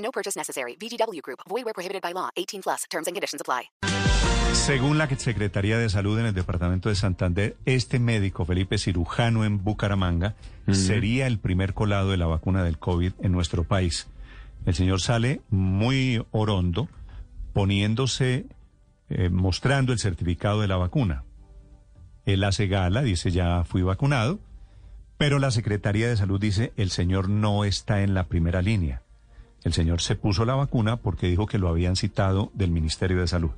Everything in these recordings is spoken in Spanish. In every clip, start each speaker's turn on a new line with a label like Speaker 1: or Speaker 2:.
Speaker 1: No purchase necessary. VGW Group. Void where prohibited by law. 18 plus. Terms and conditions apply.
Speaker 2: Según la Secretaría de Salud en el Departamento de Santander, este médico, Felipe Cirujano en Bucaramanga, sería el primer colado de la vacuna del COVID en nuestro país. El señor sale muy orondo, poniéndose, eh, mostrando el certificado de la vacuna. Él hace gala, dice ya fui vacunado, pero la Secretaría de Salud dice el señor no está en la primera línea. El señor se puso la vacuna porque dijo que lo habían citado del Ministerio de Salud.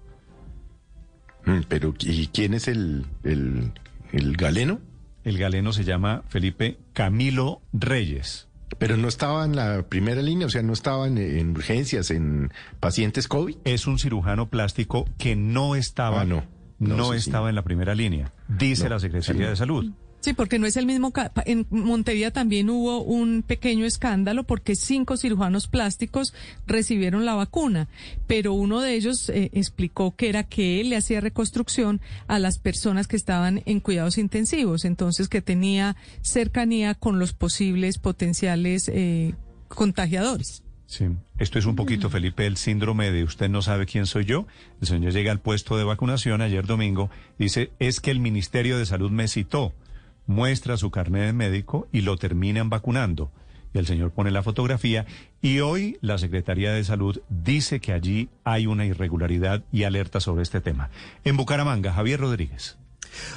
Speaker 3: Mm, Pero, ¿y quién es el, el, el galeno?
Speaker 2: El galeno se llama Felipe Camilo Reyes.
Speaker 3: Pero no estaba en la primera línea, o sea, no estaba en, en urgencias, en pacientes COVID.
Speaker 2: Es un cirujano plástico que no estaba,
Speaker 3: Ah, no.
Speaker 2: no,
Speaker 3: No, sí, sí.
Speaker 2: estaba en la primera línea, dice
Speaker 3: No,
Speaker 2: la Secretaría
Speaker 3: sí.
Speaker 2: de Salud.
Speaker 4: Sí, porque no es el mismo. En Montevideo también hubo un pequeño escándalo porque cinco cirujanos plásticos recibieron la vacuna, pero uno de ellos eh, explicó que era que él le hacía reconstrucción a las personas que estaban en cuidados intensivos, entonces que tenía cercanía con los posibles potenciales eh, contagiadores.
Speaker 2: Sí. Esto es un poquito, Felipe, el síndrome de usted no sabe quién soy yo. El señor llega al puesto de vacunación ayer domingo, dice, es que el Ministerio de Salud me citó, muestra su carnet de médico y lo terminan vacunando. Y el señor pone la fotografía y hoy la Secretaría de Salud dice que allí hay una irregularidad y alerta sobre este tema. En Bucaramanga, Javier Rodríguez.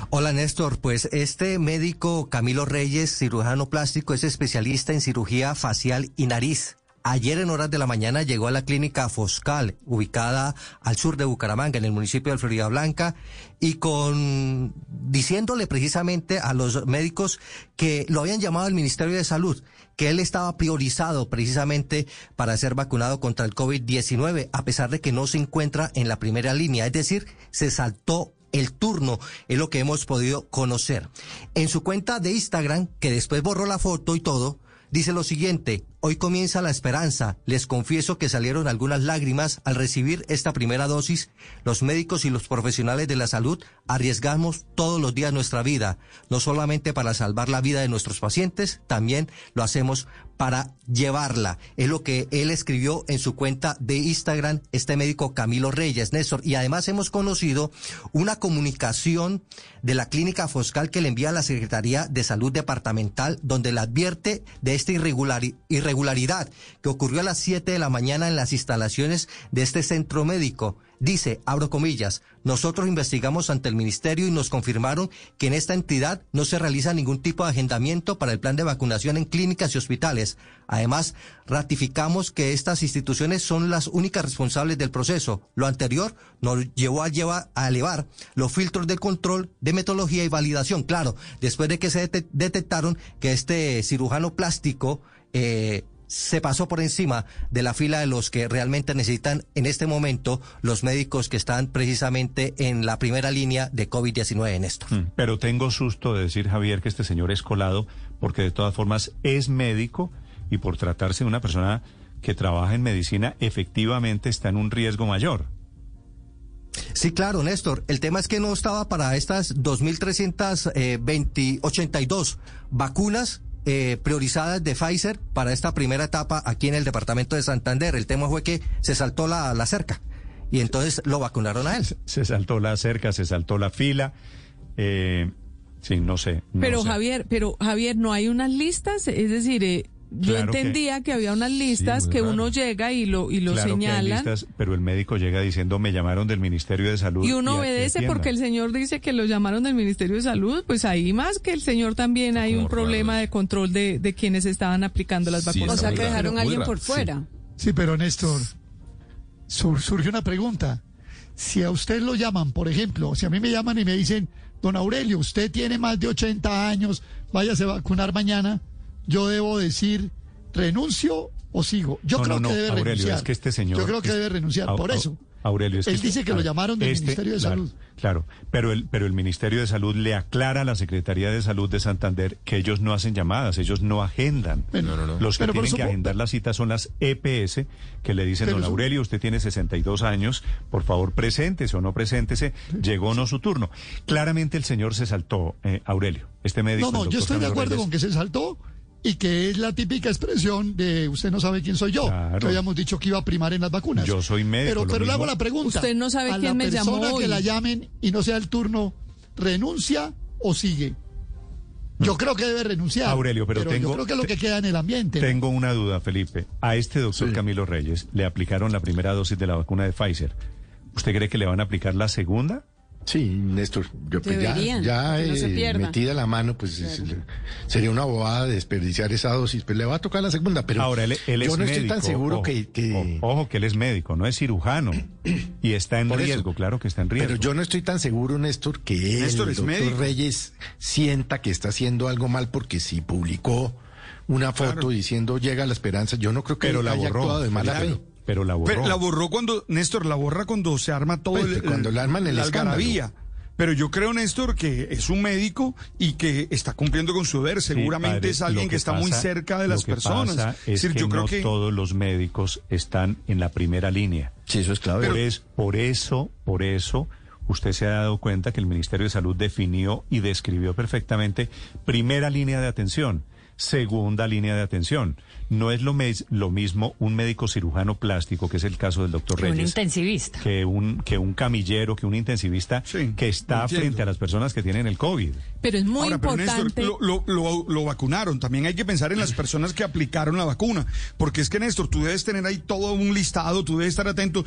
Speaker 5: Hola Néstor, pues este médico Camilo Reyes, cirujano plástico, es especialista en cirugía facial y nariz. Ayer en horas de la mañana llegó a la clínica Foscal, ubicada al sur de Bucaramanga, en el municipio de Florida Blanca, y con diciéndole precisamente a los médicos que lo habían llamado al Ministerio de Salud, que él estaba priorizado precisamente para ser vacunado contra el COVID-19, a pesar de que no se encuentra en la primera línea, es decir, se saltó el turno, es lo que hemos podido conocer. En su cuenta de Instagram, que después borró la foto y todo, dice lo siguiente, hoy comienza la esperanza, les confieso que salieron algunas lágrimas al recibir esta primera dosis, los médicos y los profesionales de la salud arriesgamos todos los días nuestra vida, no solamente para salvar la vida de nuestros pacientes, también lo hacemos para llevarla. Es lo que él escribió en su cuenta de Instagram, este médico Camilo Reyes, Néstor. Y además hemos conocido una comunicación de la clínica Foscal que le envía a la Secretaría de Salud Departamental, donde le advierte de esta irregulari- irregularidad que ocurrió a las 7 de la mañana en las instalaciones de este centro médico. Dice, abro comillas, nosotros investigamos ante el ministerio y nos confirmaron que en esta entidad no se realiza ningún tipo de agendamiento para el plan de vacunación en clínicas y hospitales. Además, ratificamos que estas instituciones son las únicas responsables del proceso. Lo anterior nos llevó a, llevar, a elevar los filtros de control, de metodología y validación. Claro, después de que se dete- detectaron que este cirujano plástico eh, se pasó por encima de la fila de los que realmente necesitan en este momento los médicos que están precisamente en la primera línea de COVID-19, Néstor.
Speaker 2: Mm, Pero tengo susto de decir, Javier, que este señor es colado, porque de todas formas es médico y por tratarse de una persona que trabaja en medicina, efectivamente está en un riesgo mayor.
Speaker 5: Sí, claro, Néstor. El tema es que no estaba para estas 2.382 vacunas eh, priorizadas de Pfizer para esta primera etapa aquí en el departamento de Santander. El tema fue que se saltó la, la cerca y entonces lo vacunaron a él.
Speaker 2: Se saltó la cerca, se saltó la fila. Eh, sí, no sé. no
Speaker 4: Pero
Speaker 2: sé.
Speaker 4: Javier, pero Javier, no hay unas listas, es decir, eh, yo
Speaker 2: Claro
Speaker 4: entendía que, había unas listas que
Speaker 3: raro.
Speaker 4: uno llega y lo y lo
Speaker 2: Claro que hay
Speaker 4: señalan
Speaker 2: listas, pero el médico llega diciendo, me llamaron del Ministerio de Salud.
Speaker 4: y uno obedece
Speaker 2: atiendan".
Speaker 4: porque el señor dice que lo llamaron del Ministerio de Salud, pues ahí más que el señor también hay
Speaker 3: como
Speaker 4: un problema de control de, de quienes estaban aplicando las
Speaker 3: Sí,
Speaker 4: vacunas.
Speaker 6: O sea, que dejaron a alguien por
Speaker 3: sí.
Speaker 6: fuera.
Speaker 7: Sí, pero Néstor, sur- surge una pregunta. Si a usted lo llaman, por ejemplo, si a mí me llaman y me dicen, don Aurelio, usted tiene más de 80 años, váyase a vacunar mañana, yo debo decir renuncio o sigo. Yo
Speaker 2: No,
Speaker 7: creo
Speaker 2: no, no,
Speaker 7: que debe
Speaker 2: Aurelio,
Speaker 7: renunciar.
Speaker 2: es que este señor...
Speaker 7: Yo creo que
Speaker 2: es-
Speaker 7: debe renunciar, por eso.
Speaker 2: Aurelio, es
Speaker 7: Él
Speaker 2: este-
Speaker 7: dice que lo llamaron del Ministerio de
Speaker 2: claro,
Speaker 7: Salud.
Speaker 2: Claro, pero el, pero el Ministerio de Salud le aclara a la Secretaría de Salud de Santander que ellos no hacen llamadas, ellos no agendan.
Speaker 7: Bueno, no, no, no.
Speaker 2: Los que tienen que agendar la cita son las EPS, que le dicen, don Aurelio, usted tiene 62 años, por favor, preséntese o no preséntese, llegó o no su turno. Claramente el señor se saltó, eh, Aurelio, este médico.
Speaker 7: No, no, yo estoy de acuerdo
Speaker 2: Reyes,
Speaker 7: con que se saltó y que es la típica expresión de usted no sabe quién soy yo.
Speaker 2: Claro.
Speaker 7: Que habíamos dicho que iba a primar en las vacunas.
Speaker 2: Yo soy médico,
Speaker 7: Pero, pero le hago la pregunta.
Speaker 4: Usted no sabe
Speaker 7: a
Speaker 4: quién
Speaker 7: la
Speaker 4: me llamó
Speaker 7: persona que la llamen y no sea el turno, ¿renuncia o sigue? Yo creo que debe renunciar.
Speaker 2: Aurelio, pero tengo-
Speaker 7: yo creo que es lo que queda en el ambiente. ¿no?
Speaker 2: Tengo una duda, Felipe. A este doctor Camilo Reyes le aplicaron la primera dosis de la vacuna de Pfizer. ¿Usted cree que le van a aplicar la segunda?
Speaker 3: Sí, Néstor, yo pues ya,
Speaker 6: Deberían,
Speaker 3: eh, metida la mano, pues es- sería una bobada desperdiciar esa dosis, pero le va a tocar la segunda, pero
Speaker 2: Ahora, él, él
Speaker 3: yo
Speaker 2: es
Speaker 3: no
Speaker 2: médico.
Speaker 3: estoy tan seguro
Speaker 2: ojo,
Speaker 3: que...
Speaker 2: Ojo, que él es médico, no es cirujano. y está en
Speaker 3: Por eso.
Speaker 2: riesgo, claro que está en riesgo.
Speaker 3: Pero yo no estoy tan seguro, Néstor, que él,
Speaker 8: Néstor
Speaker 3: el
Speaker 8: es
Speaker 3: doctor
Speaker 8: médico.
Speaker 3: Reyes sienta que está haciendo algo mal porque si publicó una foto
Speaker 8: Claro.
Speaker 3: diciendo llega la esperanza, yo no creo que
Speaker 2: Pero
Speaker 3: él
Speaker 2: la
Speaker 3: haya
Speaker 2: borró.
Speaker 3: actuado de mala
Speaker 2: Claro,
Speaker 3: fe.
Speaker 2: Pero la borró.
Speaker 8: Pero la borró cuando, Néstor, la borra cuando se arma todo
Speaker 3: Pues,
Speaker 8: el,
Speaker 3: cuando le arman el
Speaker 8: la
Speaker 3: escándalo.
Speaker 8: Pero yo creo, Néstor, que es un médico y que está cumpliendo con su deber.
Speaker 2: Sí,
Speaker 8: Seguramente
Speaker 2: padre,
Speaker 8: es alguien que, está muy cerca de
Speaker 2: lo
Speaker 8: las
Speaker 2: que
Speaker 8: personas.
Speaker 2: pasa Es
Speaker 8: decir,
Speaker 2: que
Speaker 8: yo creo
Speaker 2: no
Speaker 8: que
Speaker 2: todos los médicos están en la primera línea.
Speaker 3: Sí, eso es clave.
Speaker 2: Por, es- por eso, por eso, usted se ha dado cuenta que el Ministerio de Salud definió y describió perfectamente primera línea de atención, segunda línea de atención. No es lo, mes- lo mismo un médico cirujano plástico, que es el caso del doctor
Speaker 6: Un
Speaker 2: Reyes,
Speaker 6: intensivista.
Speaker 2: que un, que un camillero, que un intensivista
Speaker 8: Sí,
Speaker 2: que está
Speaker 8: entiendo.
Speaker 2: frente a las personas que tienen el COVID.
Speaker 4: Pero es muy
Speaker 8: Ahora, pero
Speaker 4: importante.
Speaker 8: Néstor, lo, lo- lo- lo vacunaron. También hay que pensar en las personas que aplicaron la vacuna. Porque es que, Néstor, tú debes tener ahí todo un listado, tú debes estar atento.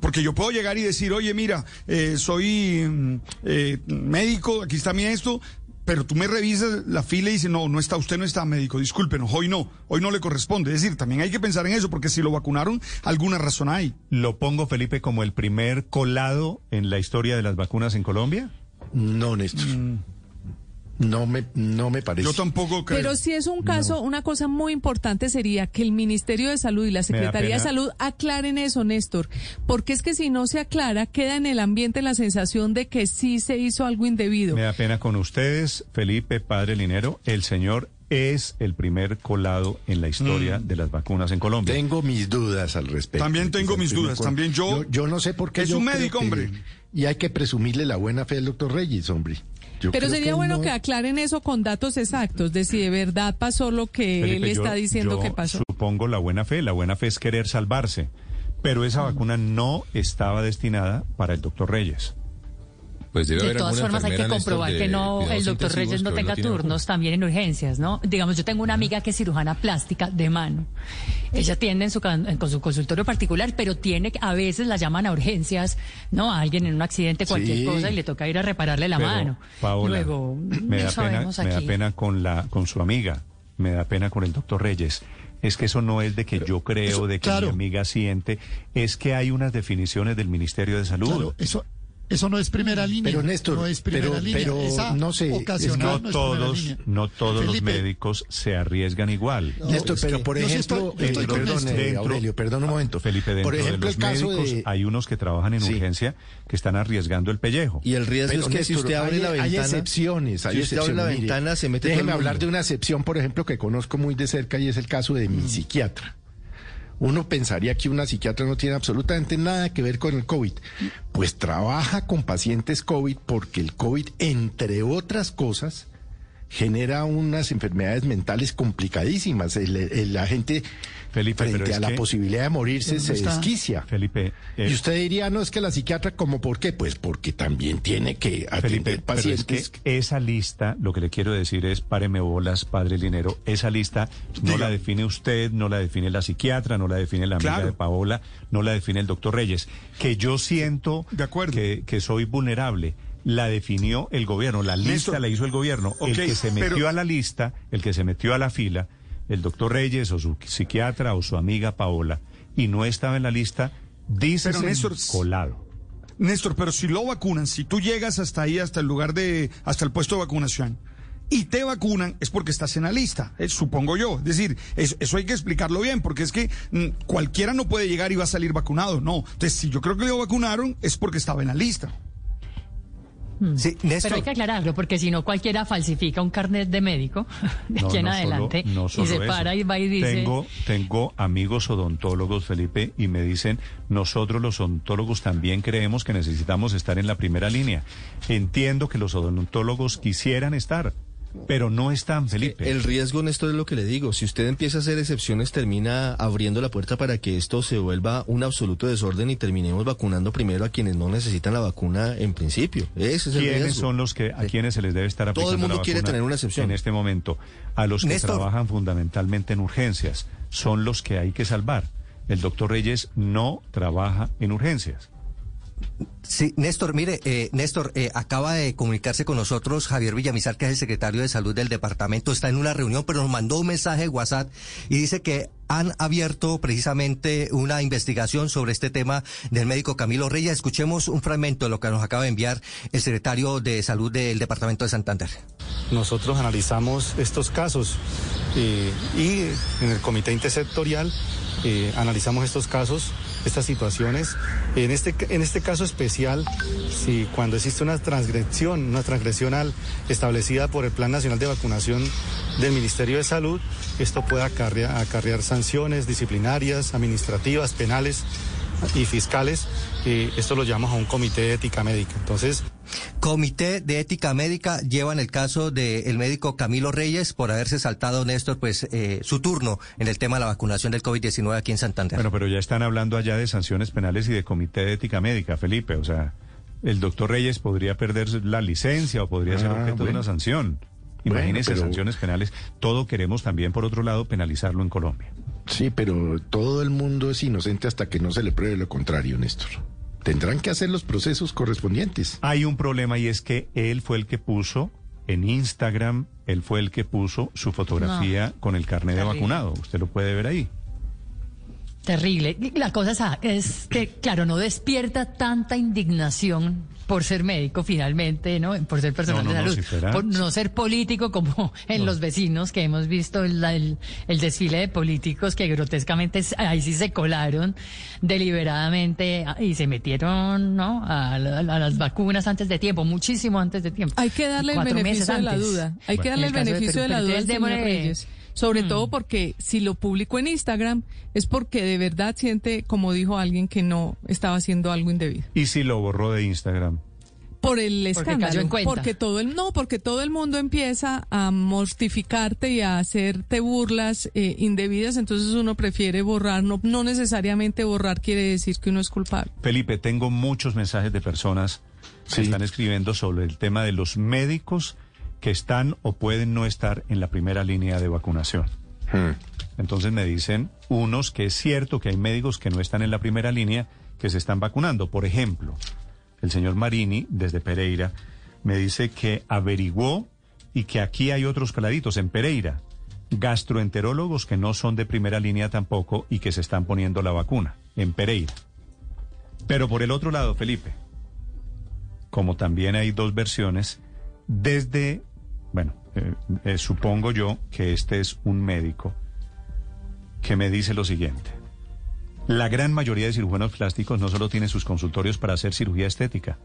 Speaker 8: Porque yo puedo llegar y decir, oye, mira, eh, soy mm, eh, médico, aquí está mi esto. Pero tú me revisas la fila y dices, no, no está, usted no está médico, discúlpenos, hoy no, hoy no le corresponde. Es decir, también hay que pensar en eso, porque si lo vacunaron, alguna razón hay.
Speaker 2: ¿Lo pongo, Felipe, como el primer colado en la historia de las vacunas en Colombia?
Speaker 3: No, Néstor. No me, no me parece.
Speaker 8: Yo tampoco creo.
Speaker 4: Pero si es un caso, una cosa muy importante sería que el Ministerio de Salud y la Secretaría de. Salud aclaren eso, Néstor, porque es que si no se aclara, queda en el ambiente la sensación de que sí se hizo algo indebido.
Speaker 2: Me da pena con ustedes, Felipe, padre Linero. El señor es el primer colado en la historia
Speaker 8: Mm.
Speaker 2: de las vacunas en Colombia.
Speaker 3: Tengo mis dudas al respecto.
Speaker 8: También tengo mis dudas, también yo-
Speaker 3: yo... no sé por qué.
Speaker 8: Es
Speaker 3: yo
Speaker 8: un médico,
Speaker 3: que-
Speaker 8: hombre.
Speaker 3: Y hay que presumirle la buena fe al doctor Reyes, hombre. Yo
Speaker 4: Pero sería bueno
Speaker 3: no-
Speaker 4: que aclaren eso con datos exactos, de si de verdad pasó lo que
Speaker 2: Felipe,
Speaker 4: él está
Speaker 2: yo-
Speaker 4: diciendo
Speaker 2: yo
Speaker 4: que pasó.
Speaker 2: Supongo la buena fe. La buena fe es querer salvarse. Pero esa vacuna no estaba destinada para el doctor Reyes.
Speaker 9: Pues debe
Speaker 6: De
Speaker 9: haber
Speaker 6: todas formas, hay que comprobar
Speaker 9: de
Speaker 6: que no el doctor Reyes no tenga turnos también en urgencias, ¿no? Digamos, yo tengo una amiga que es cirujana plástica de mano. Ella atiende en su, en- con su consultorio particular, pero tiene, a veces la llaman a urgencias, ¿no? A alguien en un accidente, cualquier
Speaker 3: Sí.
Speaker 6: cosa, y le toca ir a repararle la
Speaker 2: Pero,
Speaker 6: mano.
Speaker 2: Paola,
Speaker 6: Luego,
Speaker 2: me
Speaker 6: no
Speaker 2: da pena, me da pena con la con su amiga, me da pena con el doctor Reyes. Es que eso no es de que yo creo,
Speaker 7: eso,
Speaker 2: de que
Speaker 7: claro.
Speaker 2: mi amiga siente, es que hay unas definiciones del Ministerio de Salud.
Speaker 7: Claro, eso, eso no es primera línea.
Speaker 3: Pero, Néstor,
Speaker 7: no es primera
Speaker 3: pero-
Speaker 7: línea.
Speaker 3: pero
Speaker 7: Esa
Speaker 3: no sé,
Speaker 2: no
Speaker 7: no es primera
Speaker 2: todos,
Speaker 7: línea.
Speaker 2: no todos los médicos se arriesgan igual.
Speaker 7: No,
Speaker 3: Néstor,
Speaker 7: es que
Speaker 3: pero por ejemplo,
Speaker 7: estoy- yo estoy
Speaker 3: eh, perdón, Aurelio, perdón un momento.
Speaker 2: Felipe, dentro
Speaker 3: por ejemplo,
Speaker 2: de
Speaker 3: el
Speaker 2: los
Speaker 3: caso
Speaker 2: médicos
Speaker 3: de...
Speaker 2: hay unos que trabajan en
Speaker 3: Sí.
Speaker 2: urgencia que están arriesgando el pellejo.
Speaker 9: Y el riesgo
Speaker 3: Pero,
Speaker 9: es que si usted abre
Speaker 3: hay,
Speaker 9: la
Speaker 3: hay
Speaker 9: ventana...
Speaker 3: excepciones. Hay
Speaker 9: si usted abre la.
Speaker 3: Mire,
Speaker 9: ventana, se mete
Speaker 3: Déjeme hablar de una excepción, por ejemplo, que conozco muy de cerca y es el caso de mi psiquiatra. Uno pensaría que una psiquiatra no tiene absolutamente nada que ver con el COVID. Pues trabaja con pacientes COVID porque el COVID, entre otras cosas, genera unas enfermedades mentales complicadísimas. El- el- la gente,
Speaker 2: Felipe,
Speaker 3: frente a la
Speaker 2: que-
Speaker 3: posibilidad de morirse,
Speaker 7: ¿Dónde
Speaker 3: se
Speaker 7: está?
Speaker 3: desquicia.
Speaker 2: Felipe, eh,
Speaker 3: Y usted diría, no, es que la psiquiatra, ¿como por qué? Pues porque también tiene que atender
Speaker 2: Felipe, pero es
Speaker 3: pacientes.
Speaker 2: que esa lista, lo que le quiero decir es, páreme bolas, padre Linero, esa lista no
Speaker 8: Diga.
Speaker 2: la define usted, no la define la psiquiatra, no la define la amiga
Speaker 8: Claro.
Speaker 2: de Paola, no la define el doctor Reyes. Que yo siento
Speaker 8: De acuerdo.
Speaker 2: Que, que soy vulnerable. La definió el gobierno, la lista la hizo el gobierno. el que se metió
Speaker 8: pero-
Speaker 2: a la lista, el que se metió a la fila, el doctor Reyes o su psiquiatra o su amiga Paola, y no estaba en la lista, dice
Speaker 8: Néstor,
Speaker 2: colado.
Speaker 8: Néstor, pero si lo vacunan, si tú llegas hasta ahí, hasta el lugar de, hasta el puesto de vacunación, y te vacunan, es porque estás en la lista, eh, supongo yo. Es decir, eso, eso hay que explicarlo bien, porque es que mm, cualquiera no puede llegar y va a salir vacunado. No. Entonces, si yo creo que lo vacunaron, es porque estaba en la lista.
Speaker 5: Sí, Néstor.
Speaker 6: Pero hay que aclararlo, porque si no cualquiera falsifica un carnet de médico de
Speaker 2: No,
Speaker 6: aquí en
Speaker 2: no solo-
Speaker 6: adelante y se
Speaker 2: eso.
Speaker 6: para y va y dice...
Speaker 2: Tengo, tengo amigos odontólogos, Felipe, y me dicen, nosotros los odontólogos también creemos que necesitamos estar en la primera línea. Entiendo que los odontólogos quisieran estar, pero no están, Felipe.
Speaker 9: El riesgo en esto es lo que le digo. Si usted empieza a hacer excepciones, termina abriendo la puerta para que esto se vuelva un absoluto desorden y terminemos vacunando primero a quienes no necesitan la vacuna en principio. Ese es el
Speaker 2: ¿Quiénes
Speaker 9: riesgo.
Speaker 2: son los que a quienes se les debe estar
Speaker 9: Todo
Speaker 2: aplicando
Speaker 9: el mundo
Speaker 2: la
Speaker 9: quiere tener una excepción.
Speaker 2: en este momento? A los que
Speaker 5: Néstor.
Speaker 2: trabajan fundamentalmente en urgencias son los que hay que salvar. El doctor Reyes no trabaja en urgencias.
Speaker 5: Sí, Néstor, mire, eh, Néstor, eh, acaba de comunicarse con nosotros Javier Villamizar, que es el secretario de Salud del departamento, está en una reunión, pero nos mandó un mensaje de WhatsApp y dice que han abierto precisamente una investigación sobre este tema del médico Camilo Reyes. Escuchemos un fragmento de lo que nos acaba de enviar el secretario de Salud del departamento de Santander.
Speaker 10: Nosotros analizamos estos casos eh, y en el comité intersectorial analizamos estos casos, estas situaciones. En este, en este caso especial, si cuando existe una transgresión, una transgresión al- establecida por el Plan Nacional de Vacunación del Ministerio de Salud, esto puede acarrear, acarrear sanciones disciplinarias, administrativas, penales y fiscales. Esto lo llamamos a un comité de ética médica. Entonces,
Speaker 5: Comité de Ética Médica lleva en el caso del médico Camilo Reyes por haberse saltado, Néstor, pues eh, su turno en el tema de la vacunación del COVID-19 aquí en Santander.
Speaker 2: Bueno, pero ya están hablando allá de sanciones penales y de comité de ética médica, Felipe. O sea, el doctor Reyes podría perder la licencia o podría ser
Speaker 3: Ah,
Speaker 2: objeto de una sanción.
Speaker 3: Bueno, pero-
Speaker 2: sanciones penales. Todo queremos también, por otro lado, penalizarlo en Colombia.
Speaker 3: Sí, pero todo el mundo es inocente hasta que no se le pruebe lo contrario, Néstor. Tendrán que hacer los procesos correspondientes.
Speaker 2: Hay un problema y es que él fue el que puso en Instagram, él fue el que puso su fotografía con el carnet de vacunado. Usted lo puede ver ahí.
Speaker 6: Terrible. La cosa sa- es que, claro, no despierta tanta indignación por ser médico finalmente, ¿no? Por ser personal
Speaker 2: No, no,
Speaker 6: de
Speaker 2: no,
Speaker 6: salud,
Speaker 2: si fuera-
Speaker 6: por no ser político como en los vecinos que hemos visto el, el- el desfile de políticos que grotescamente ahí sí se colaron deliberadamente y se metieron, ¿no? A, la- a las vacunas antes de tiempo, muchísimo antes de tiempo.
Speaker 4: Hay que darle el beneficio de la duda. Hay que darle el beneficio de
Speaker 6: Perú,
Speaker 4: la duda al
Speaker 6: entonces
Speaker 4: señor
Speaker 6: démosle-
Speaker 4: Reyes. Sobre
Speaker 6: Mm.
Speaker 4: todo porque si lo publicó en Instagram es porque de verdad siente, como dijo alguien, que no estaba haciendo algo indebido.
Speaker 2: Y si lo borró de Instagram.
Speaker 4: Por el
Speaker 6: Porque
Speaker 4: escándalo.
Speaker 6: cayó en cuenta.
Speaker 4: Porque todo el no, porque todo el mundo empieza a mortificarte y a hacerte burlas eh, indebidas, entonces uno prefiere borrar, no, no necesariamente borrar quiere decir que uno es culpable.
Speaker 2: Felipe, tengo muchos mensajes de personas que
Speaker 3: Sí.
Speaker 2: están escribiendo sobre el tema de los médicos que están o pueden no estar en la primera línea de vacunación.
Speaker 3: Hmm.
Speaker 2: Entonces me dicen unos que es cierto que hay médicos que no están en la primera línea que se están vacunando. Por ejemplo, el señor Marini, desde Pereira, me dice que averiguó y que aquí hay otros caladitos en Pereira, gastroenterólogos que no son de primera línea tampoco y que se están poniendo la vacuna en Pereira. Pero por el otro lado, Felipe, como también hay dos versiones, desde, bueno, eh, eh, supongo yo que este es un médico que me dice lo siguiente. La gran mayoría de cirujanos plásticos no solo tienen sus consultorios para hacer cirugía estética.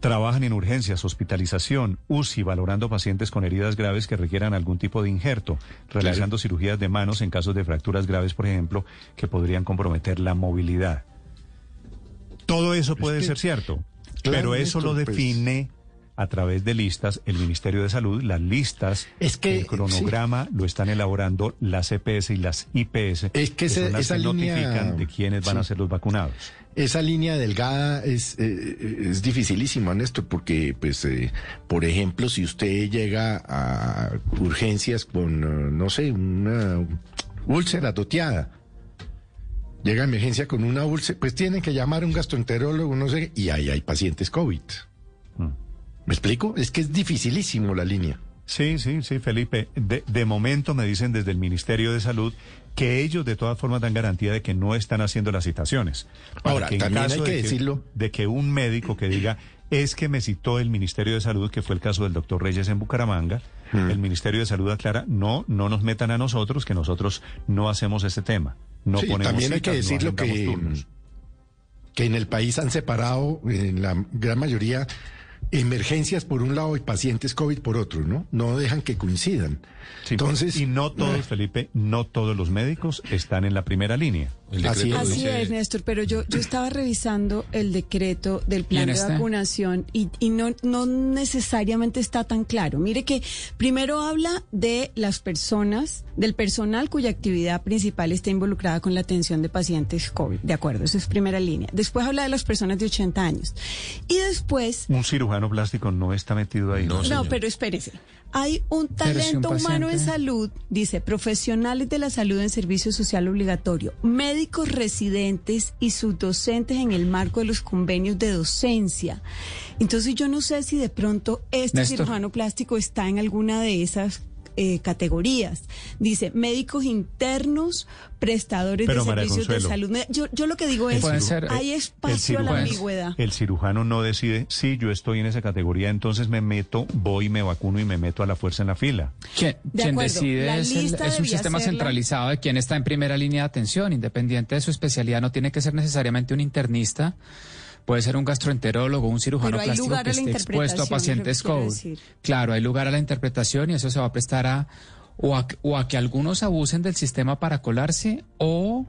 Speaker 2: Trabajan en urgencias, hospitalización, UCI, valorando pacientes con heridas graves que requieran algún tipo de injerto, realizando cirugías de manos en casos de fracturas graves, por ejemplo, que podrían comprometer la movilidad. Todo eso puede
Speaker 3: que-
Speaker 2: ser cierto,
Speaker 3: Claro,
Speaker 2: pero eso lo
Speaker 3: pues-
Speaker 2: define a través de listas el Ministerio de Salud. Las listas,
Speaker 3: Es que,
Speaker 2: el cronograma lo están elaborando las EPS y las IPS,
Speaker 3: Es que ese-
Speaker 2: son las
Speaker 3: esa
Speaker 2: que
Speaker 3: línea-
Speaker 2: notifican de quiénes van a ser los vacunados.
Speaker 3: Esa línea delgada es, eh, es dificilísima, Néstor, porque, pues, eh, por ejemplo, si usted llega a urgencias con, eh, no sé, una úlcera doteada, llega a emergencia con una úlcera, pues tienen que llamar a un gastroenterólogo, no sé, y ahí hay pacientes COVID. ¿Me explico? Es que es dificilísimo la línea.
Speaker 2: Sí, sí, sí, Felipe. De, de momento me dicen desde el Ministerio de Salud que ellos de todas formas dan garantía de que no están haciendo las citaciones. Para
Speaker 3: Ahora,
Speaker 2: que en
Speaker 3: también
Speaker 2: caso
Speaker 3: hay que
Speaker 2: de
Speaker 3: decirlo.
Speaker 2: De que un médico que diga, es que me citó el Ministerio de Salud, que fue el caso del doctor Reyes en Bucaramanga. El Ministerio de Salud aclara, no, no nos metan a nosotros, que nosotros no hacemos ese tema. No
Speaker 3: Sí,
Speaker 2: ponemos
Speaker 3: también hay que decirlo que,
Speaker 2: turnos.
Speaker 3: que en el país han separado en la gran mayoría emergencias por un lado y pacientes COVID por otro, ¿no? No dejan que coincidan.
Speaker 2: Sí,
Speaker 3: Entonces,
Speaker 2: y no todos, Felipe, no todos los médicos están en la primera línea.
Speaker 3: Así es.
Speaker 11: Así es, Néstor, pero yo, yo estaba revisando el decreto del plan
Speaker 12: ¿Y en
Speaker 11: de vacunación y, y no, no necesariamente está tan claro. Mire que primero habla de las personas, del personal cuya actividad principal está involucrada con la atención de pacientes COVID. De acuerdo, eso es primera línea. Después habla de las personas de 80 años. Y después
Speaker 2: Un cirujano plástico no está metido ahí.
Speaker 11: no, pero espérese. Hay un talento humano en
Speaker 12: paciente-
Speaker 11: salud, dice, profesionales de la salud en servicio social obligatorio, médicos residentes y subdocentes en el marco de los convenios de docencia. Entonces yo no sé si de pronto este
Speaker 12: Néstor.
Speaker 11: cirujano plástico está en alguna de esas eh, categorías. Dice, médicos internos, prestadores
Speaker 2: Pero,
Speaker 11: de
Speaker 2: María
Speaker 11: servicios de salud. Yo, yo lo que digo es,
Speaker 12: ser-
Speaker 11: hay espacio a la ambigüedad.
Speaker 2: El cirujano no decide, si yo estoy en esa categoría, entonces me meto, voy, me vacuno y me meto a la fuerza en la fila.
Speaker 12: Quien,
Speaker 11: De
Speaker 12: quien decide
Speaker 11: la
Speaker 12: es, el-
Speaker 11: lista
Speaker 12: es un sistema
Speaker 11: ser la-
Speaker 12: centralizado de quien está en primera línea de atención, independiente de su especialidad, no tiene que ser necesariamente un internista. Puede ser un gastroenterólogo, un cirujano
Speaker 11: Pero hay
Speaker 12: plástico
Speaker 11: lugar
Speaker 12: que
Speaker 11: a la
Speaker 12: esté expuesto a pacientes COVID. Claro, hay lugar a la interpretación y eso se va a prestar a o, a o a que algunos abusen del sistema para colarse o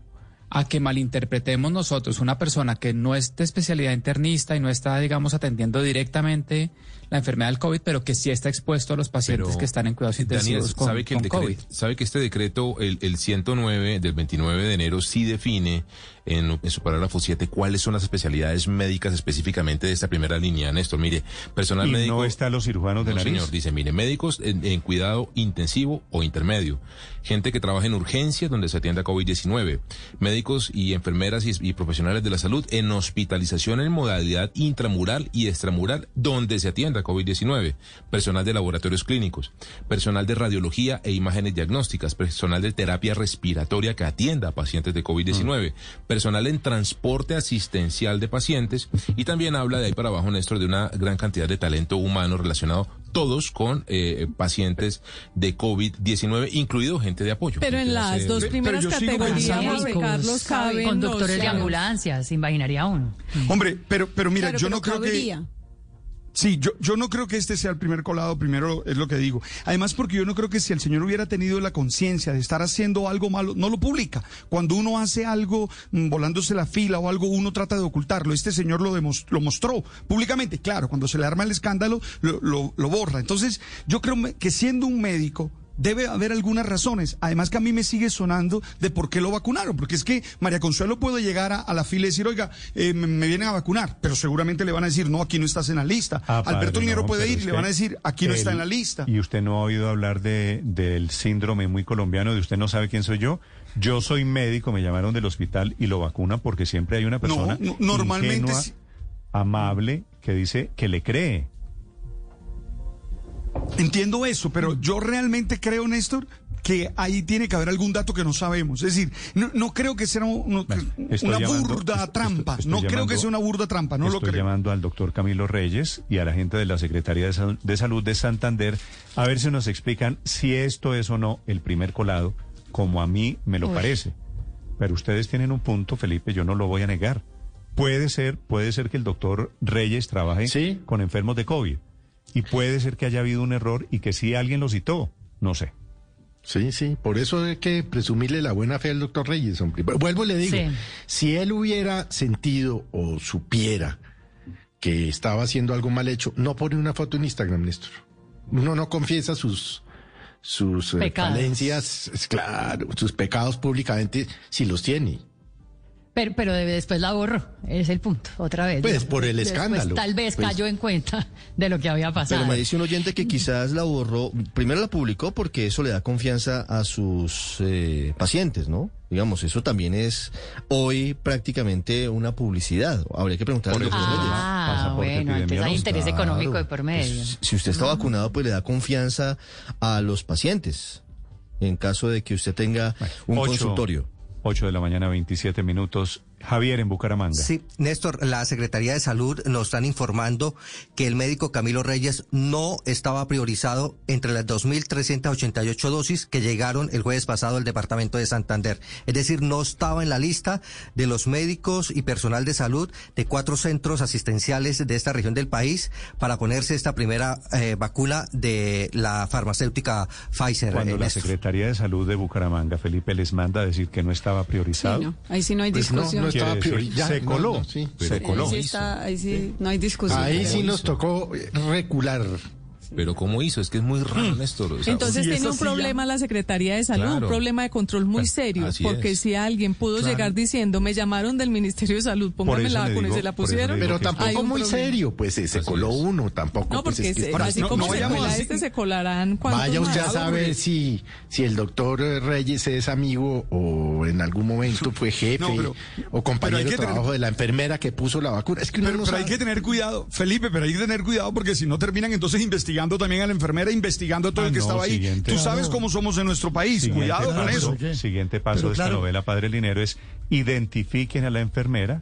Speaker 12: a que malinterpretemos nosotros una persona que no es de especialidad internista y no está, digamos, atendiendo directamente la enfermedad del COVID, pero que sí está expuesto a los pacientes
Speaker 13: Pero,
Speaker 12: que están en cuidados
Speaker 13: Daniel,
Speaker 12: intensivos con,
Speaker 13: sabe que, el
Speaker 12: con COVID.
Speaker 13: decreto, sabe que este decreto, el, el 109 del 29 de enero, sí define en, en su parágrafo 7 cuáles son las especialidades médicas específicamente de esta primera línea. Néstor, mire, personal
Speaker 2: y
Speaker 13: médico...
Speaker 2: no están los cirujanos de
Speaker 13: No,
Speaker 2: nariz.
Speaker 13: señor, dice, mire, médicos en, en cuidado intensivo o intermedio, gente que trabaja en urgencias donde se atienda COVID-19, médicos y enfermeras y, y profesionales de la salud en hospitalización en modalidad intramural y extramural donde se atienda COVID-19, personal de laboratorios clínicos, personal de radiología e imágenes diagnósticas, personal de terapia respiratoria que atienda a pacientes de COVID-19, personal en transporte asistencial de pacientes y también habla de ahí para abajo, Néstor, de una gran cantidad de talento humano relacionado todos con eh, pacientes de COVID-19, incluido gente de apoyo.
Speaker 4: Pero en las dos primeras categorías, Carlos, caben
Speaker 6: Conductores
Speaker 4: los-
Speaker 6: de ambulancias, se imaginaría uno.
Speaker 8: Hombre, pero, pero mira,
Speaker 11: Claro,
Speaker 8: yo
Speaker 11: pero
Speaker 8: no creo que... Sí, yo, yo no creo que este sea el primer colado, primero es lo que digo. Además, porque yo no creo que si el señor hubiera tenido la conciencia de estar haciendo algo malo, no lo publica. Cuando uno hace algo mm, volándose la fila o algo, uno trata de ocultarlo. Este señor lo, demos- lo mostró públicamente. Claro, cuando se le arma el escándalo, lo, lo- lo borra. Entonces, yo creo que siendo un médico, debe haber algunas razones. Además que a mí me sigue sonando de por qué lo vacunaron. Porque es que María Consuelo puede llegar a, a la fila y decir, oiga, eh, me, me vienen a vacunar. Pero seguramente le van a decir, no, aquí no estás en la lista.
Speaker 2: Ah,
Speaker 8: Alberto Linero
Speaker 2: no,
Speaker 8: puede ir y le van a decir, aquí no está en la lista.
Speaker 2: Y usted no ha oído hablar de, del síndrome muy colombiano de usted no sabe quién soy yo. Yo soy médico, me llamaron del hospital y lo vacunan porque siempre hay una persona
Speaker 8: no, normalmente
Speaker 2: ingenua, amable que dice que le cree.
Speaker 8: Entiendo eso, pero yo realmente creo, Néstor, que ahí tiene que haber algún dato que no sabemos. Es decir, no, no creo que sea un- no-
Speaker 2: Estoy
Speaker 8: una
Speaker 2: llamando-
Speaker 8: burda
Speaker 2: estoy-
Speaker 8: trampa.
Speaker 2: estoy
Speaker 8: no creo que sea una burda trampa, no lo
Speaker 2: Estoy llamando al doctor Camilo Reyes y a la gente de la Secretaría de, Sal- de Salud de Santander a ver si nos explican si esto es o no el primer colado, como a mí me lo
Speaker 11: Uy.
Speaker 2: parece. Pero ustedes tienen un punto, Felipe, yo no lo voy a negar. Puede ser, puede ser que el doctor Reyes trabaje con enfermos de COVID. Y puede ser que haya habido un error y que sí alguien lo citó. No sé.
Speaker 3: Sí, sí, por eso hay que presumirle la buena fe al doctor Reyes, hombre. Vuelvo y le digo,
Speaker 6: Sí.
Speaker 3: si él hubiera sentido o supiera que estaba haciendo algo mal hecho, no pone una foto en Instagram, Néstor. Uno no confiesa sus sus eh,
Speaker 6: Pecados.
Speaker 3: falencias, es claro, sus pecados públicamente si los tiene.
Speaker 6: Pero, pero de- después la borró, es el punto, otra vez.
Speaker 3: Pues, por el
Speaker 6: Después
Speaker 3: escándalo.
Speaker 6: Tal vez
Speaker 9: Pues-
Speaker 6: cayó en cuenta de lo que había pasado.
Speaker 9: Pero me dice un oyente que quizás la borró, primero la publicó porque eso le da confianza a sus eh, pacientes, ¿no? Digamos, eso también es hoy prácticamente una publicidad. Habría que preguntar
Speaker 2: Por
Speaker 6: Ah, bueno, entonces hay interés
Speaker 9: Claro,
Speaker 6: económico de por medio.
Speaker 9: pues, si usted está vacunado, pues le da confianza a los pacientes. En caso de que usted tenga un
Speaker 2: Ocho-
Speaker 9: consultorio.
Speaker 2: 8 de la mañana, 27 minutos. Javier en Bucaramanga.
Speaker 5: Sí, Néstor, la Secretaría de Salud nos están informando que el médico Camilo Reyes no estaba priorizado entre las 2.388 dosis que llegaron el jueves pasado al departamento de Santander. Es decir, no estaba en la lista de los médicos y personal de salud de cuatro centros asistenciales de esta región del país para ponerse esta primera eh, vacuna de la farmacéutica Pfizer.
Speaker 2: Cuando
Speaker 5: eh,
Speaker 2: la
Speaker 5: Néstor.
Speaker 2: Secretaría de Salud de Bucaramanga, Felipe, les manda a decir que no estaba priorizado.
Speaker 11: Sí, no, ahí sí no hay
Speaker 3: Pues no,
Speaker 11: discusión.
Speaker 3: no estaba
Speaker 2: Quiere decir,
Speaker 3: priori- ya,
Speaker 2: se
Speaker 3: no,
Speaker 2: coló.
Speaker 3: no, sí.
Speaker 2: Se
Speaker 11: Ahí
Speaker 2: coló.
Speaker 11: sí, está, ahí sí no hay discusión.
Speaker 3: Ahí sí nos tocó recular.
Speaker 13: Pero ¿cómo hizo? Es que es muy raro, Néstor. O sea,
Speaker 4: Entonces tiene un problema la Secretaría de Salud,
Speaker 13: Claro.
Speaker 4: un problema de control muy serio,
Speaker 13: así
Speaker 4: porque
Speaker 13: es.
Speaker 4: si alguien pudo
Speaker 3: Claro.
Speaker 4: llegar diciendo, me llamaron del Ministerio de Salud, póngame la vacuna
Speaker 2: digo-
Speaker 4: y se la pusieron.
Speaker 3: Pero tampoco muy
Speaker 4: problema.
Speaker 3: serio, pues se coló uno, tampoco.
Speaker 4: No,
Speaker 3: pues,
Speaker 4: porque
Speaker 3: es
Speaker 4: así
Speaker 8: no-
Speaker 4: como
Speaker 8: no
Speaker 4: se
Speaker 8: así.
Speaker 4: este, se colarán cuantos
Speaker 3: Vaya usted a saber si, si el doctor Reyes es amigo o en algún momento fue jefe
Speaker 8: No, pero-
Speaker 3: o compañero de
Speaker 8: tener-
Speaker 3: trabajo de la enfermera que puso la vacuna. Es que uno
Speaker 8: Pero,
Speaker 3: no
Speaker 8: pero hay que tener cuidado, Felipe, pero hay que tener cuidado porque si no terminan entonces investigando también a la enfermera, investigando a todo
Speaker 2: Ah,
Speaker 8: el que
Speaker 2: no,
Speaker 8: estaba ahí. Tú sabes cómo somos en nuestro país,
Speaker 2: Siguiente
Speaker 8: cuidado con eso.
Speaker 2: Siguiente paso
Speaker 7: Pero
Speaker 2: de esta
Speaker 7: claro.
Speaker 2: novela Padre Linero es identifiquen a la enfermera,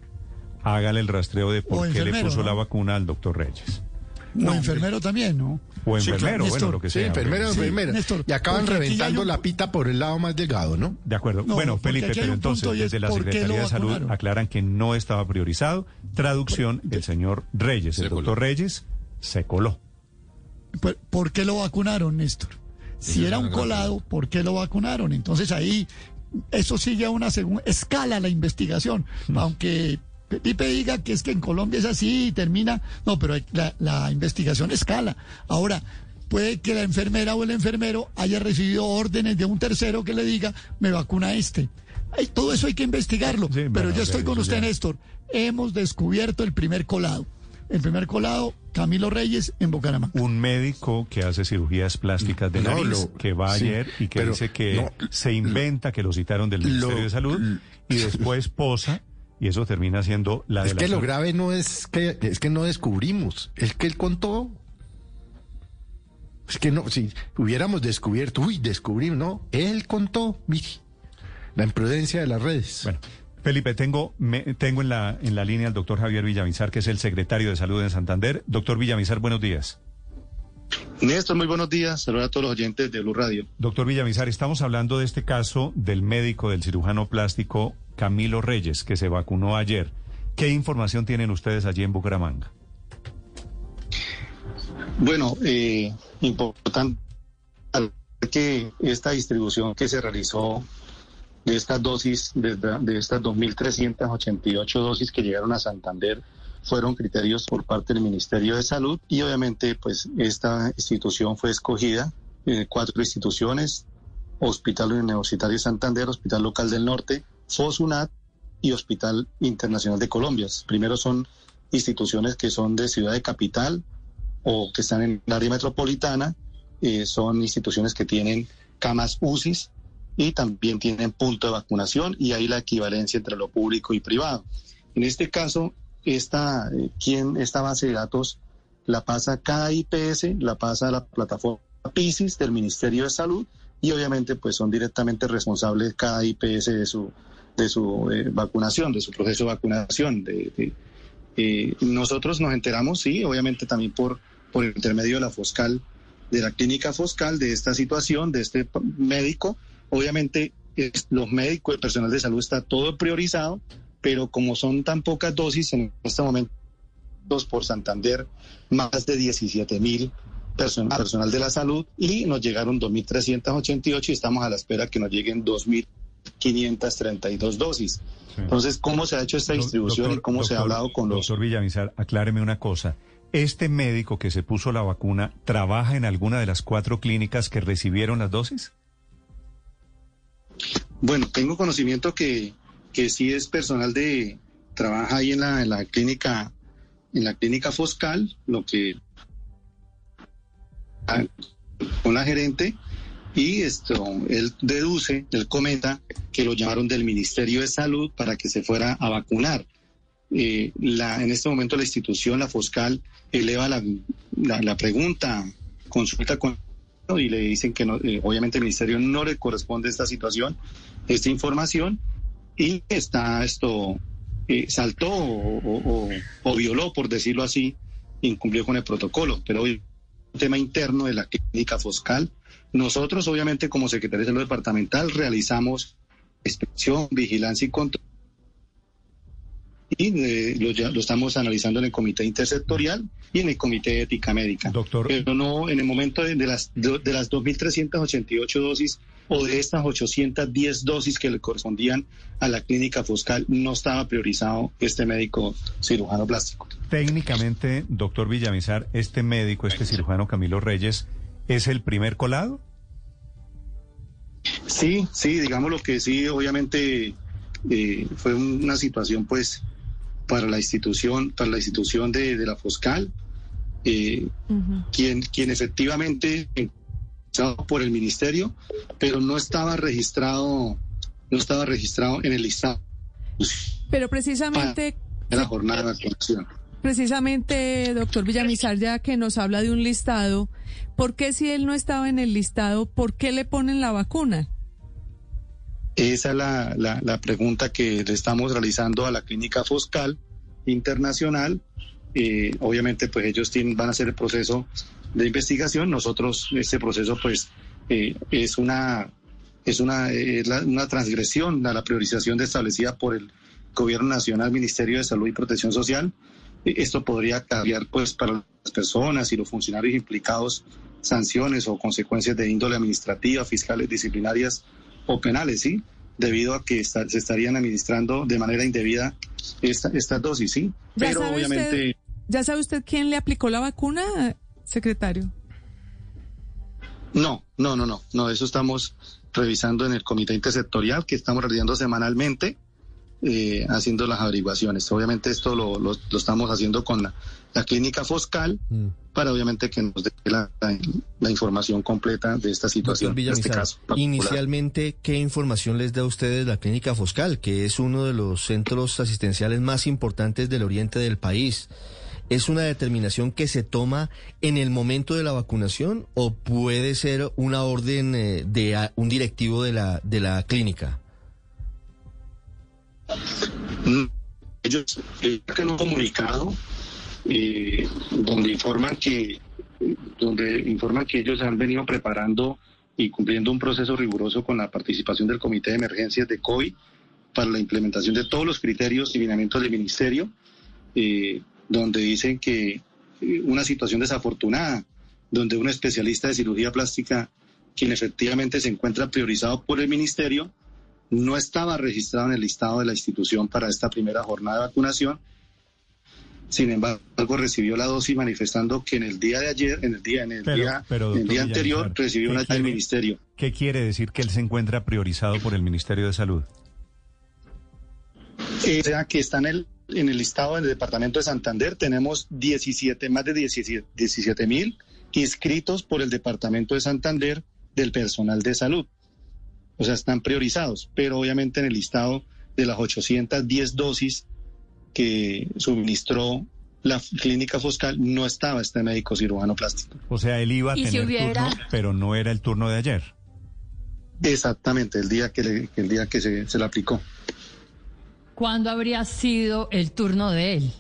Speaker 2: hágale el rastreo de por
Speaker 7: O
Speaker 2: qué le
Speaker 7: enfermero,
Speaker 2: puso
Speaker 7: ¿no?
Speaker 2: la vacuna al doctor Reyes.
Speaker 7: o enfermero también, ¿no?
Speaker 2: O
Speaker 8: Sí,
Speaker 2: enfermero,
Speaker 7: claro.
Speaker 2: bueno,
Speaker 7: Néstor,
Speaker 2: lo que
Speaker 3: Sí,
Speaker 2: sea.
Speaker 3: enfermera o
Speaker 7: Sí,
Speaker 3: enfermera.
Speaker 7: Néstor,
Speaker 3: y acaban reventando
Speaker 7: un-
Speaker 3: la pita por el lado más delgado, ¿no?
Speaker 2: De acuerdo.
Speaker 7: No,
Speaker 2: bueno, Felipe, pero entonces desde la
Speaker 7: ¿por qué
Speaker 2: Secretaría de Salud aclaran que no estaba priorizado. Traducción, el señor Reyes, el doctor Reyes, se coló.
Speaker 7: ¿Por, por qué lo vacunaron, Néstor? Si era un colado, ¿por qué lo vacunaron? Entonces ahí, eso sigue a una segunda escala la investigación, aunque Pipe diga que es que en Colombia es así y termina, no, pero la, la investigación escala. Ahora, puede que la enfermera o el enfermero haya recibido órdenes de un tercero que le diga, me vacuna este. Ay, todo eso hay que investigarlo,
Speaker 2: Sí,
Speaker 7: pero
Speaker 2: bueno,
Speaker 7: yo estoy con usted,
Speaker 2: ya.
Speaker 7: Néstor. Hemos descubierto el primer colado. El primer colado, Camilo Reyes, en Bucaramanga.
Speaker 2: Un médico que hace cirugías plásticas de
Speaker 3: No,
Speaker 2: nariz,
Speaker 3: lo-
Speaker 2: que va
Speaker 3: sí,
Speaker 2: ayer y que dice que
Speaker 3: no,
Speaker 2: se inventa que lo citaron del Ministerio
Speaker 3: lo-
Speaker 2: de Salud y después posa y eso termina siendo la
Speaker 3: Es que lo grave no es que es que no descubrimos, es que él contó. Es que no, si hubiéramos descubierto, uy, descubrimos, no, él contó, mire, la imprudencia de las redes.
Speaker 2: Bueno, Felipe, tengo, me- tengo en, la, en la línea al doctor Javier Villamizar, que es el secretario de Salud en Santander. Doctor Villamizar, buenos días.
Speaker 14: Néstor, muy buenos días. Saludos a todos los oyentes de Blue Radio.
Speaker 2: Doctor Villamizar, estamos hablando de este caso del médico, del cirujano plástico Camilo Reyes, que se vacunó ayer. ¿Qué información tienen ustedes allí en Bucaramanga?
Speaker 14: Bueno, eh, importante que esta distribución que se realizó de estas dosis, de, de estas 2.388 dosis que llegaron a Santander, fueron criterios por parte del Ministerio de Salud y obviamente pues esta institución fue escogida, eh, cuatro instituciones, Hospital Universitario de Santander, Hospital Local del Norte, FOSUNAT y Hospital Internacional de Colombia. Primero son instituciones que son de ciudad de capital o que están en el área metropolitana, eh, son instituciones que tienen camas UCIs y también tienen punto de vacunación y hay la equivalencia entre lo público y privado. En este caso, esta, eh, quien, esta base de datos la pasa cada IPS, la pasa a la plataforma PISIS del Ministerio de Salud y obviamente pues son directamente responsables cada IPS de su, de su eh, vacunación, de su proceso de vacunación. De, de- eh, nosotros nos enteramos, sí, obviamente también por, por intermedio de la Foscal, de la clínica Foscal, de esta situación, de este médico. Obviamente es- los médicos, el personal de salud está todo priorizado, pero como son tan pocas dosis en este momento por Santander, más de 17 mil personal, personal de la salud y nos llegaron 2.388 y estamos a la espera que nos lleguen 2.532 dosis. Entonces, ¿cómo se ha hecho esta distribución y cómo se ha hablado con los...
Speaker 2: Doctor Villamizar, acláreme una cosa. ¿Este médico que se puso la vacuna trabaja en alguna de las cuatro clínicas que recibieron las dosis?
Speaker 14: Bueno, tengo conocimiento que, que sí es personal de... Trabaja ahí en la, en la clínica en la clínica Foscal, lo que con la gerente y esto él deduce, él comenta que lo llamaron del Ministerio de Salud para que se fuera a vacunar. Eh, en este momento la institución, la Foscal, eleva la, la pregunta, consulta con y le dicen que no, eh, obviamente el ministerio no le corresponde esta situación, esta información y está esto eh, saltó o, violó, por decirlo así, incumplió con el protocolo. Pero hoy un tema interno de la clínica Foscal. Nosotros, obviamente, como Secretaría de Salud Departamental, realizamos inspección, vigilancia y control. Y eh, lo, ya- lo estamos analizando en el comité intersectorial y en el comité de ética médica.
Speaker 2: Doctor.
Speaker 14: Pero no en el momento de, de las, de, de las 2.388 dosis o de estas 810 dosis que le correspondían a la clínica Foscal, no estaba priorizado este médico cirujano plástico.
Speaker 2: Técnicamente, doctor Villamizar, este médico, este cirujano Camilo Reyes, ¿es el primer colado?
Speaker 14: Sí, sí, digamos lo que sí, obviamente eh, fue una situación pues para la institución, para la institución de, de la Foscal, eh, quien, quien efectivamente por el ministerio, pero no estaba registrado, no estaba registrado en el listado.
Speaker 4: Pero precisamente,
Speaker 14: la jornada de
Speaker 4: precisamente, doctor Villamizar, ya que nos habla de un listado, ¿por qué si él no estaba en el listado, por qué le ponen la vacuna?
Speaker 14: Esa es la, la, pregunta que le estamos realizando a la clínica Foscal Internacional. Eh, obviamente, pues ellos van a hacer el proceso de investigación. Nosotros, este proceso, pues, eh, es una es una, una transgresión a la priorización establecida por el Gobierno Nacional, Ministerio de Salud y Protección Social. Eh, Esto podría cambiar, pues, para las personas y los funcionarios implicados sanciones o consecuencias de índole administrativa, fiscales, disciplinarias o penales, ¿sí? Debido a que esta- se estarían administrando de manera indebida esta- estas dosis, ¿sí?
Speaker 4: ¿Ya
Speaker 14: Pero obviamente...
Speaker 4: usted- ¿Ya sabe usted quién le aplicó la vacuna, secretario?
Speaker 14: No, no, no, no, no, eso estamos revisando en el comité intersectorial que estamos realizando semanalmente, eh, haciendo las averiguaciones. Obviamente esto lo, lo- lo estamos haciendo con la, la clínica Foscal para obviamente que nos dé la, la- la información completa de esta situación, en este caso. particular.
Speaker 9: inicialmente, ¿qué información les da a ustedes la Clínica Foscal, que es uno de los centros asistenciales más importantes del oriente del país? ¿Es una determinación que se toma en el momento de la vacunación o puede ser una orden eh, de un directivo de la, de la clínica?
Speaker 14: Ellos sacan un comunicado eh, donde informan que donde informan que ellos han venido preparando y cumpliendo un proceso riguroso con la participación del Comité de Emergencias de COVID para la implementación de todos los criterios y lineamientos del Ministerio, eh, donde dicen que eh, una situación desafortunada, donde un especialista de cirugía plástica, quien efectivamente se encuentra priorizado por el Ministerio, no estaba registrado en el listado de la institución para esta primera jornada de vacunación. Sin embargo, recibió la dosis manifestando que en el día de ayer, en el día, en el
Speaker 2: Pero-
Speaker 14: día,
Speaker 2: pero,
Speaker 14: en el día anterior,
Speaker 2: Villamizar,
Speaker 14: recibió
Speaker 2: ¿qué
Speaker 14: una del ministerio.
Speaker 2: ¿Qué quiere decir que él se encuentra priorizado por el Ministerio de Salud?
Speaker 14: Eh, o sea, que está en el, en el listado del departamento de Santander. Tenemos 17, más de 17 mil inscritos por el departamento de Santander del personal de salud. O sea, están priorizados, pero obviamente en el listado de las 810 dosis que suministró la clínica Foscal no estaba este médico cirujano plástico.
Speaker 2: O sea, él iba a
Speaker 14: ¿Y si
Speaker 2: tener
Speaker 14: hubiera-
Speaker 2: turno, pero no era el turno de ayer.
Speaker 14: Exactamente, el día que, le- el día que se, se le aplicó.
Speaker 6: ¿Cuándo habría sido el turno de él?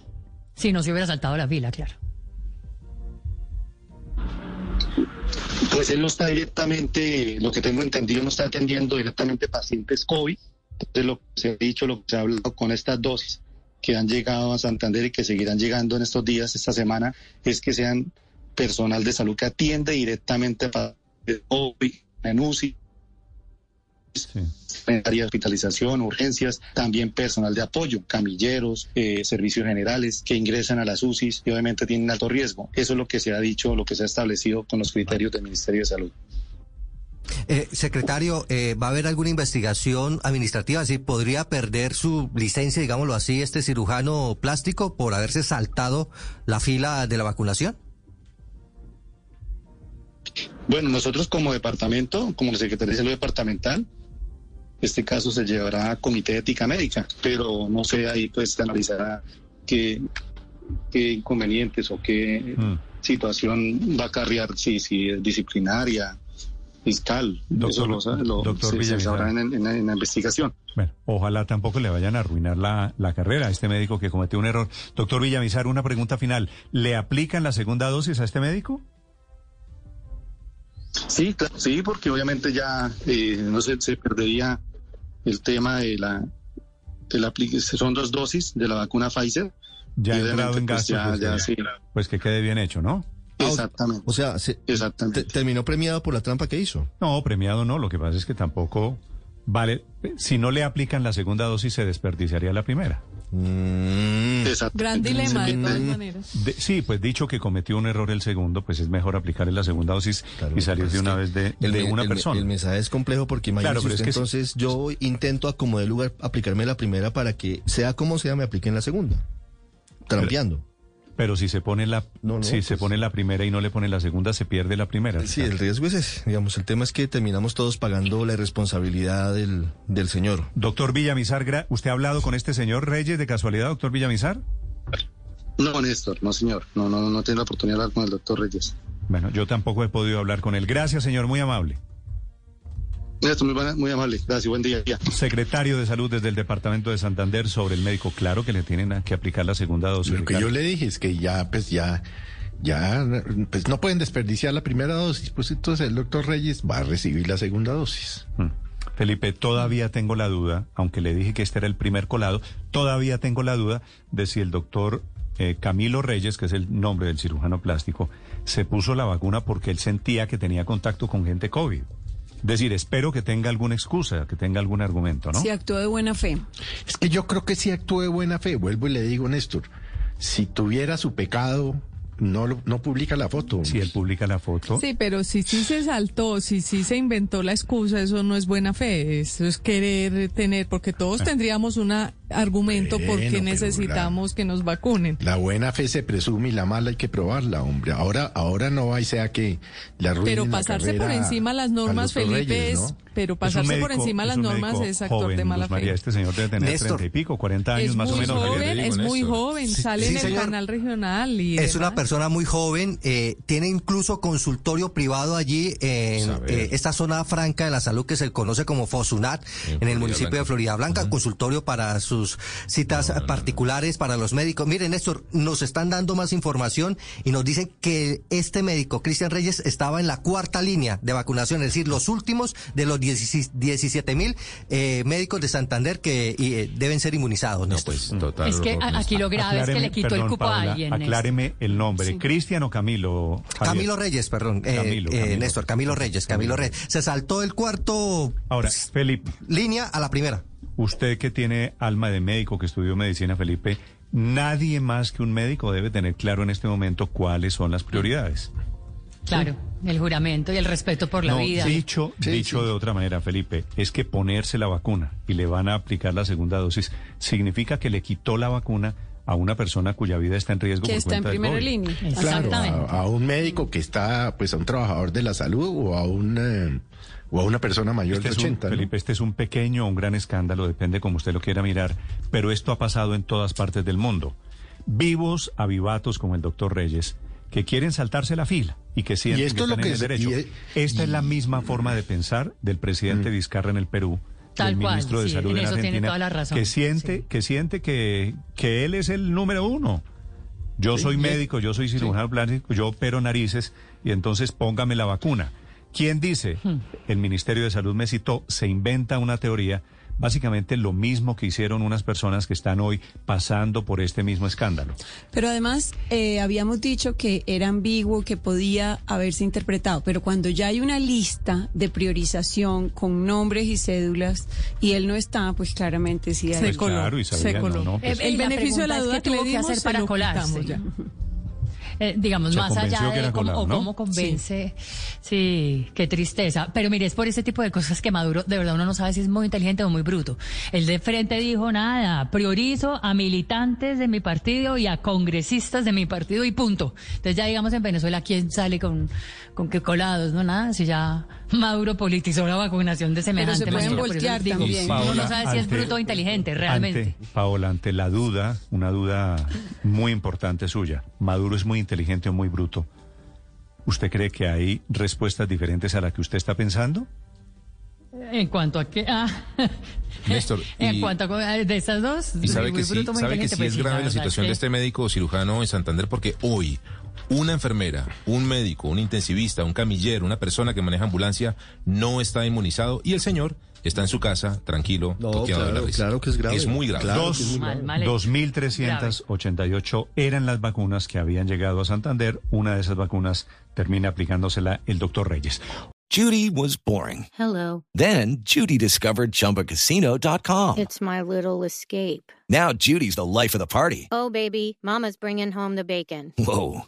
Speaker 6: Si no se hubiera saltado la fila, claro.
Speaker 14: Pues él no está directamente, lo que tengo entendido, no está atendiendo directamente pacientes COVID. Entonces, lo que se ha dicho, lo que se ha hablado con estas dosis que han llegado a Santander y que seguirán llegando en estos días, esta semana, es que sean personal de salud que atiende directamente a COVID, en UCI, en área de hospitalización, urgencias, también personal de apoyo, camilleros, eh, servicios generales que ingresan a las UCIs y obviamente tienen alto riesgo. Eso es lo que se ha dicho, lo que se ha establecido con los criterios del Ministerio de Salud.
Speaker 5: Eh, secretario, eh, ¿va a haber alguna investigación administrativa? ¿Sí? ¿Podría perder su licencia, digámoslo así, este cirujano plástico por haberse saltado la fila de la vacunación?
Speaker 14: Bueno, nosotros como departamento, como la Secretaría de Salud Departamental, este caso se llevará a Comité de Ética Médica, pero no sé, ahí pues se analizará qué, qué inconvenientes o qué situación va a acarrear, si, si es disciplinaria fiscal.
Speaker 2: Doctor-
Speaker 14: Eso lo, lo-
Speaker 2: doctor
Speaker 14: se- sabrá en la investigación.
Speaker 2: Bueno, ojalá tampoco le vayan a arruinar la, la carrera a este médico que cometió un error. Doctor Villamizar, una pregunta final. ¿Le aplican la segunda dosis a este médico?
Speaker 14: Sí, claro, sí, porque obviamente ya eh, no se, se perdería el tema de la, de la son dos dosis de la vacuna Pfizer.
Speaker 2: Ya
Speaker 14: Y
Speaker 2: ha entrado en
Speaker 14: pues,
Speaker 2: gasto.
Speaker 14: ya-
Speaker 2: pues,
Speaker 14: ya
Speaker 2: que-
Speaker 14: sí.
Speaker 2: pues que quede bien hecho, ¿no?
Speaker 14: Exactamente.
Speaker 9: O sea, se- te- terminó premiado por la trampa que hizo.
Speaker 2: No, premiado no. Lo que pasa es que tampoco vale. Si no le aplican la segunda dosis, se desperdiciaría la primera.
Speaker 9: Mm.
Speaker 4: Gran dilema, de todas maneras.
Speaker 2: De- sí, pues dicho que cometió un error el segundo, pues es mejor aplicarle la segunda dosis y salir de una vez de,
Speaker 9: el,
Speaker 2: una
Speaker 9: el
Speaker 2: persona.
Speaker 9: El mensaje es complejo porque imagínese
Speaker 2: Claro, es que sí.
Speaker 9: entonces yo intento a como de lugar aplicarme la primera para que sea como sea me apliquen la segunda. Trampeando.
Speaker 2: Pero si se pone la,
Speaker 9: no,
Speaker 2: si se
Speaker 9: pues-
Speaker 2: pone la primera y no le pone la segunda, se pierde la primera.
Speaker 9: Sí, el riesgo es ese. Digamos, el tema es que terminamos todos pagando la irresponsabilidad del, del señor.
Speaker 2: Doctor Villamizar, gra- ¿usted ha hablado con este señor Reyes de casualidad, doctor Villamizar?
Speaker 14: No, Néstor, no, señor. No, no, no tengo la oportunidad de hablar con el doctor Reyes.
Speaker 2: Bueno, yo tampoco he podido hablar con él. Gracias, señor, muy amable.
Speaker 14: Néstor, muy, buena- muy amable. Gracias, buen día.
Speaker 2: Secretario de Salud desde el Departamento de Santander sobre el médico. Claro que le tienen que aplicar la segunda dosis.
Speaker 3: Lo que
Speaker 2: Ricardo.
Speaker 3: yo le dije es que ya, pues ya, ya, pues no pueden desperdiciar la primera dosis, pues entonces el doctor Reyes va a recibir la segunda dosis.
Speaker 2: Mm. Felipe, todavía tengo la duda, aunque le dije que este era el primer colado, todavía tengo la duda de si el doctor eh, Camilo Reyes, que es el nombre del cirujano plástico, se puso la vacuna porque él sentía que tenía contacto con gente COVID. Es decir, espero que tenga alguna excusa, que tenga algún argumento, ¿no?
Speaker 11: Si actuó de buena fe.
Speaker 3: Es que yo creo que sí actuó de buena fe. Vuelvo y le digo, Néstor, si tuviera su pecado, no, lo- no publica la foto.
Speaker 2: Si él publica la foto.
Speaker 4: Sí, pero si sí se saltó, si sí se inventó la excusa, eso no es buena fe, eso es querer tener, porque todos tendríamos un argumento
Speaker 3: Bueno,
Speaker 4: porque
Speaker 3: pero
Speaker 4: necesitamos que nos vacunen.
Speaker 3: La buena fe se presume y la mala hay que probarla, hombre. Ahora, ahora no hay sea que la
Speaker 4: Pero
Speaker 3: la
Speaker 4: pasarse por
Speaker 3: carrera
Speaker 4: encima las normas, Felipe,
Speaker 3: Reyes, ¿no?
Speaker 2: Es un
Speaker 4: pasarse por encima
Speaker 2: es
Speaker 4: las normas es actor
Speaker 2: joven,
Speaker 4: de mala
Speaker 2: Luz María,
Speaker 4: fe.
Speaker 2: este señor debe tener treinta y pico, 40 años
Speaker 4: Es
Speaker 2: más o
Speaker 4: muy
Speaker 2: menos.
Speaker 4: joven, es muy joven, sale
Speaker 5: Sí,
Speaker 4: en el
Speaker 5: señor.
Speaker 4: canal regional y
Speaker 5: Es una persona muy joven, eh, tiene incluso consultorio privado allí en eh, esta zona franca de la salud que se conoce como Fosunat, en, el municipio de Florida Blanca, consultorio para sus citas particulares para los médicos. Miren, Néstor, nos están dando más información y nos dicen que este médico, Cristian Reyes, estaba en la cuarta línea de vacunación, es decir, los últimos de los 17 mil eh, médicos de Santander que eh, deben ser inmunizados, Néstor.
Speaker 13: total
Speaker 6: Es que aquí lo grave es que le quitó el cupo a alguien. Néstor.
Speaker 2: Acláreme el nombre,
Speaker 6: Sí.
Speaker 2: ¿Cristian o Camilo? Javier?
Speaker 5: Camilo Reyes, perdón, eh,
Speaker 2: Camilo,
Speaker 5: eh,
Speaker 2: Camilo.
Speaker 5: Néstor, Camilo Reyes, Camilo Reyes. Se saltó el cuarto
Speaker 2: Ahora, Felipe,
Speaker 5: línea a la primera.
Speaker 2: usted que tiene alma de médico, que estudió medicina, Felipe, nadie más que un médico debe tener claro en este momento cuáles son las prioridades.
Speaker 6: Claro, el juramento y el respeto por la
Speaker 2: No,
Speaker 6: vida.
Speaker 2: Dicho, dicho de otra manera, Felipe, es que ponerse la vacuna y le van a aplicar la segunda dosis significa que le quitó la vacuna a una persona cuya vida está en riesgo
Speaker 11: Que
Speaker 2: por
Speaker 11: está en
Speaker 2: cuenta
Speaker 11: primera
Speaker 2: COVID.
Speaker 11: línea.
Speaker 3: Claro, a, a un médico que está, pues a un trabajador de la salud o a un eh, o a una persona mayor
Speaker 2: Este
Speaker 3: de
Speaker 2: es un-
Speaker 3: 80. ¿no?
Speaker 2: Felipe, este es un pequeño o un gran escándalo, depende como usted lo quiera mirar, pero esto ha pasado en todas partes del mundo. Vivos avivatos como el doctor Reyes, que quieren saltarse la fila y que sienten
Speaker 3: Y esto
Speaker 2: que
Speaker 3: es lo
Speaker 2: están en
Speaker 3: que
Speaker 2: el
Speaker 3: es-
Speaker 2: derecho.
Speaker 3: y
Speaker 2: Esta es la misma forma de pensar del presidente Vizcarra en el Perú,
Speaker 6: Tal
Speaker 2: del
Speaker 6: cual,
Speaker 2: ministro de
Speaker 6: sí,
Speaker 2: Salud
Speaker 6: en
Speaker 2: Argentina,
Speaker 6: toda la razón,
Speaker 2: que siente, que siente que, que él es el número uno. Yo
Speaker 3: Sí,
Speaker 2: soy médico, yo soy cirujano plástico, yo opero narices y entonces póngame la vacuna. ¿Quién dice? El Ministerio de Salud me citó, se inventa una teoría, básicamente lo mismo que hicieron unas personas que están hoy pasando por este mismo escándalo.
Speaker 11: Pero además eh, habíamos dicho que era ambiguo, que podía haberse interpretado, pero cuando ya hay una lista de priorización con nombres y cédulas y él no está, pues claramente sí hay.
Speaker 2: Pues claro, Isabela, no, no, pues-
Speaker 6: Eh,
Speaker 4: El beneficio de la
Speaker 6: es
Speaker 4: duda que le
Speaker 6: tuvo que hacer
Speaker 4: se
Speaker 6: para colarse.
Speaker 4: ya.
Speaker 6: Eh, digamos,
Speaker 2: Se
Speaker 6: más allá de cómo,
Speaker 2: colado,
Speaker 6: o
Speaker 2: ¿no?
Speaker 6: cómo convence. Sí. qué tristeza. Pero mire, es por ese tipo de cosas que Maduro, de verdad, uno no sabe si es muy inteligente o muy bruto. El de frente dijo nada, priorizo a militantes de mi partido y a congresistas de mi partido y punto. Entonces ya digamos en Venezuela, ¿quién sale con, con qué colados? No, nada, si ya Maduro politizó la vacunación de semejante
Speaker 11: se pueden
Speaker 6: manera.
Speaker 11: Voltear
Speaker 6: digo,
Speaker 11: también.
Speaker 6: Uno
Speaker 2: Paola,
Speaker 6: no sabe si es
Speaker 2: ante-
Speaker 6: bruto o inteligente, realmente.
Speaker 2: Ante, Paola, ante la duda, una duda muy importante suya, ¿Maduro es muy inteligente o muy bruto? ¿Usted cree que hay respuestas diferentes a la que usted está pensando?
Speaker 6: En cuanto a qué, ah,
Speaker 13: Néstor,
Speaker 6: en
Speaker 13: y-
Speaker 6: cuanto a de esas dos,
Speaker 13: Y sabe
Speaker 6: muy
Speaker 13: que sí,
Speaker 6: bruto, muy
Speaker 13: sabe que
Speaker 6: inteligente,
Speaker 13: sí
Speaker 6: pues
Speaker 13: es grave la situación
Speaker 6: es
Speaker 13: de este médico cirujano en Santander porque hoy una enfermera, un médico, un intensivista, un camillero, una persona que maneja ambulancia no está inmunizado y el señor está en su casa tranquilo, toqueado de la
Speaker 9: claro,
Speaker 13: risa.
Speaker 9: claro que es grave.
Speaker 13: Es muy grave.
Speaker 9: Claro
Speaker 2: Dos-
Speaker 9: es muy grave.
Speaker 6: Mal, mal hecho.
Speaker 2: 2.388 eran las vacunas que habían llegado a Santander. Una de esas vacunas termina aplicándosela el doctor Reyes.
Speaker 15: Judy was boring.
Speaker 16: Hello.
Speaker 15: Then Judy discovered ChumbaCasino.com.
Speaker 16: It's my little escape.
Speaker 15: Now Judy's the life of the party.
Speaker 16: Oh, baby, Mama's bringing home the bacon.
Speaker 15: Whoa,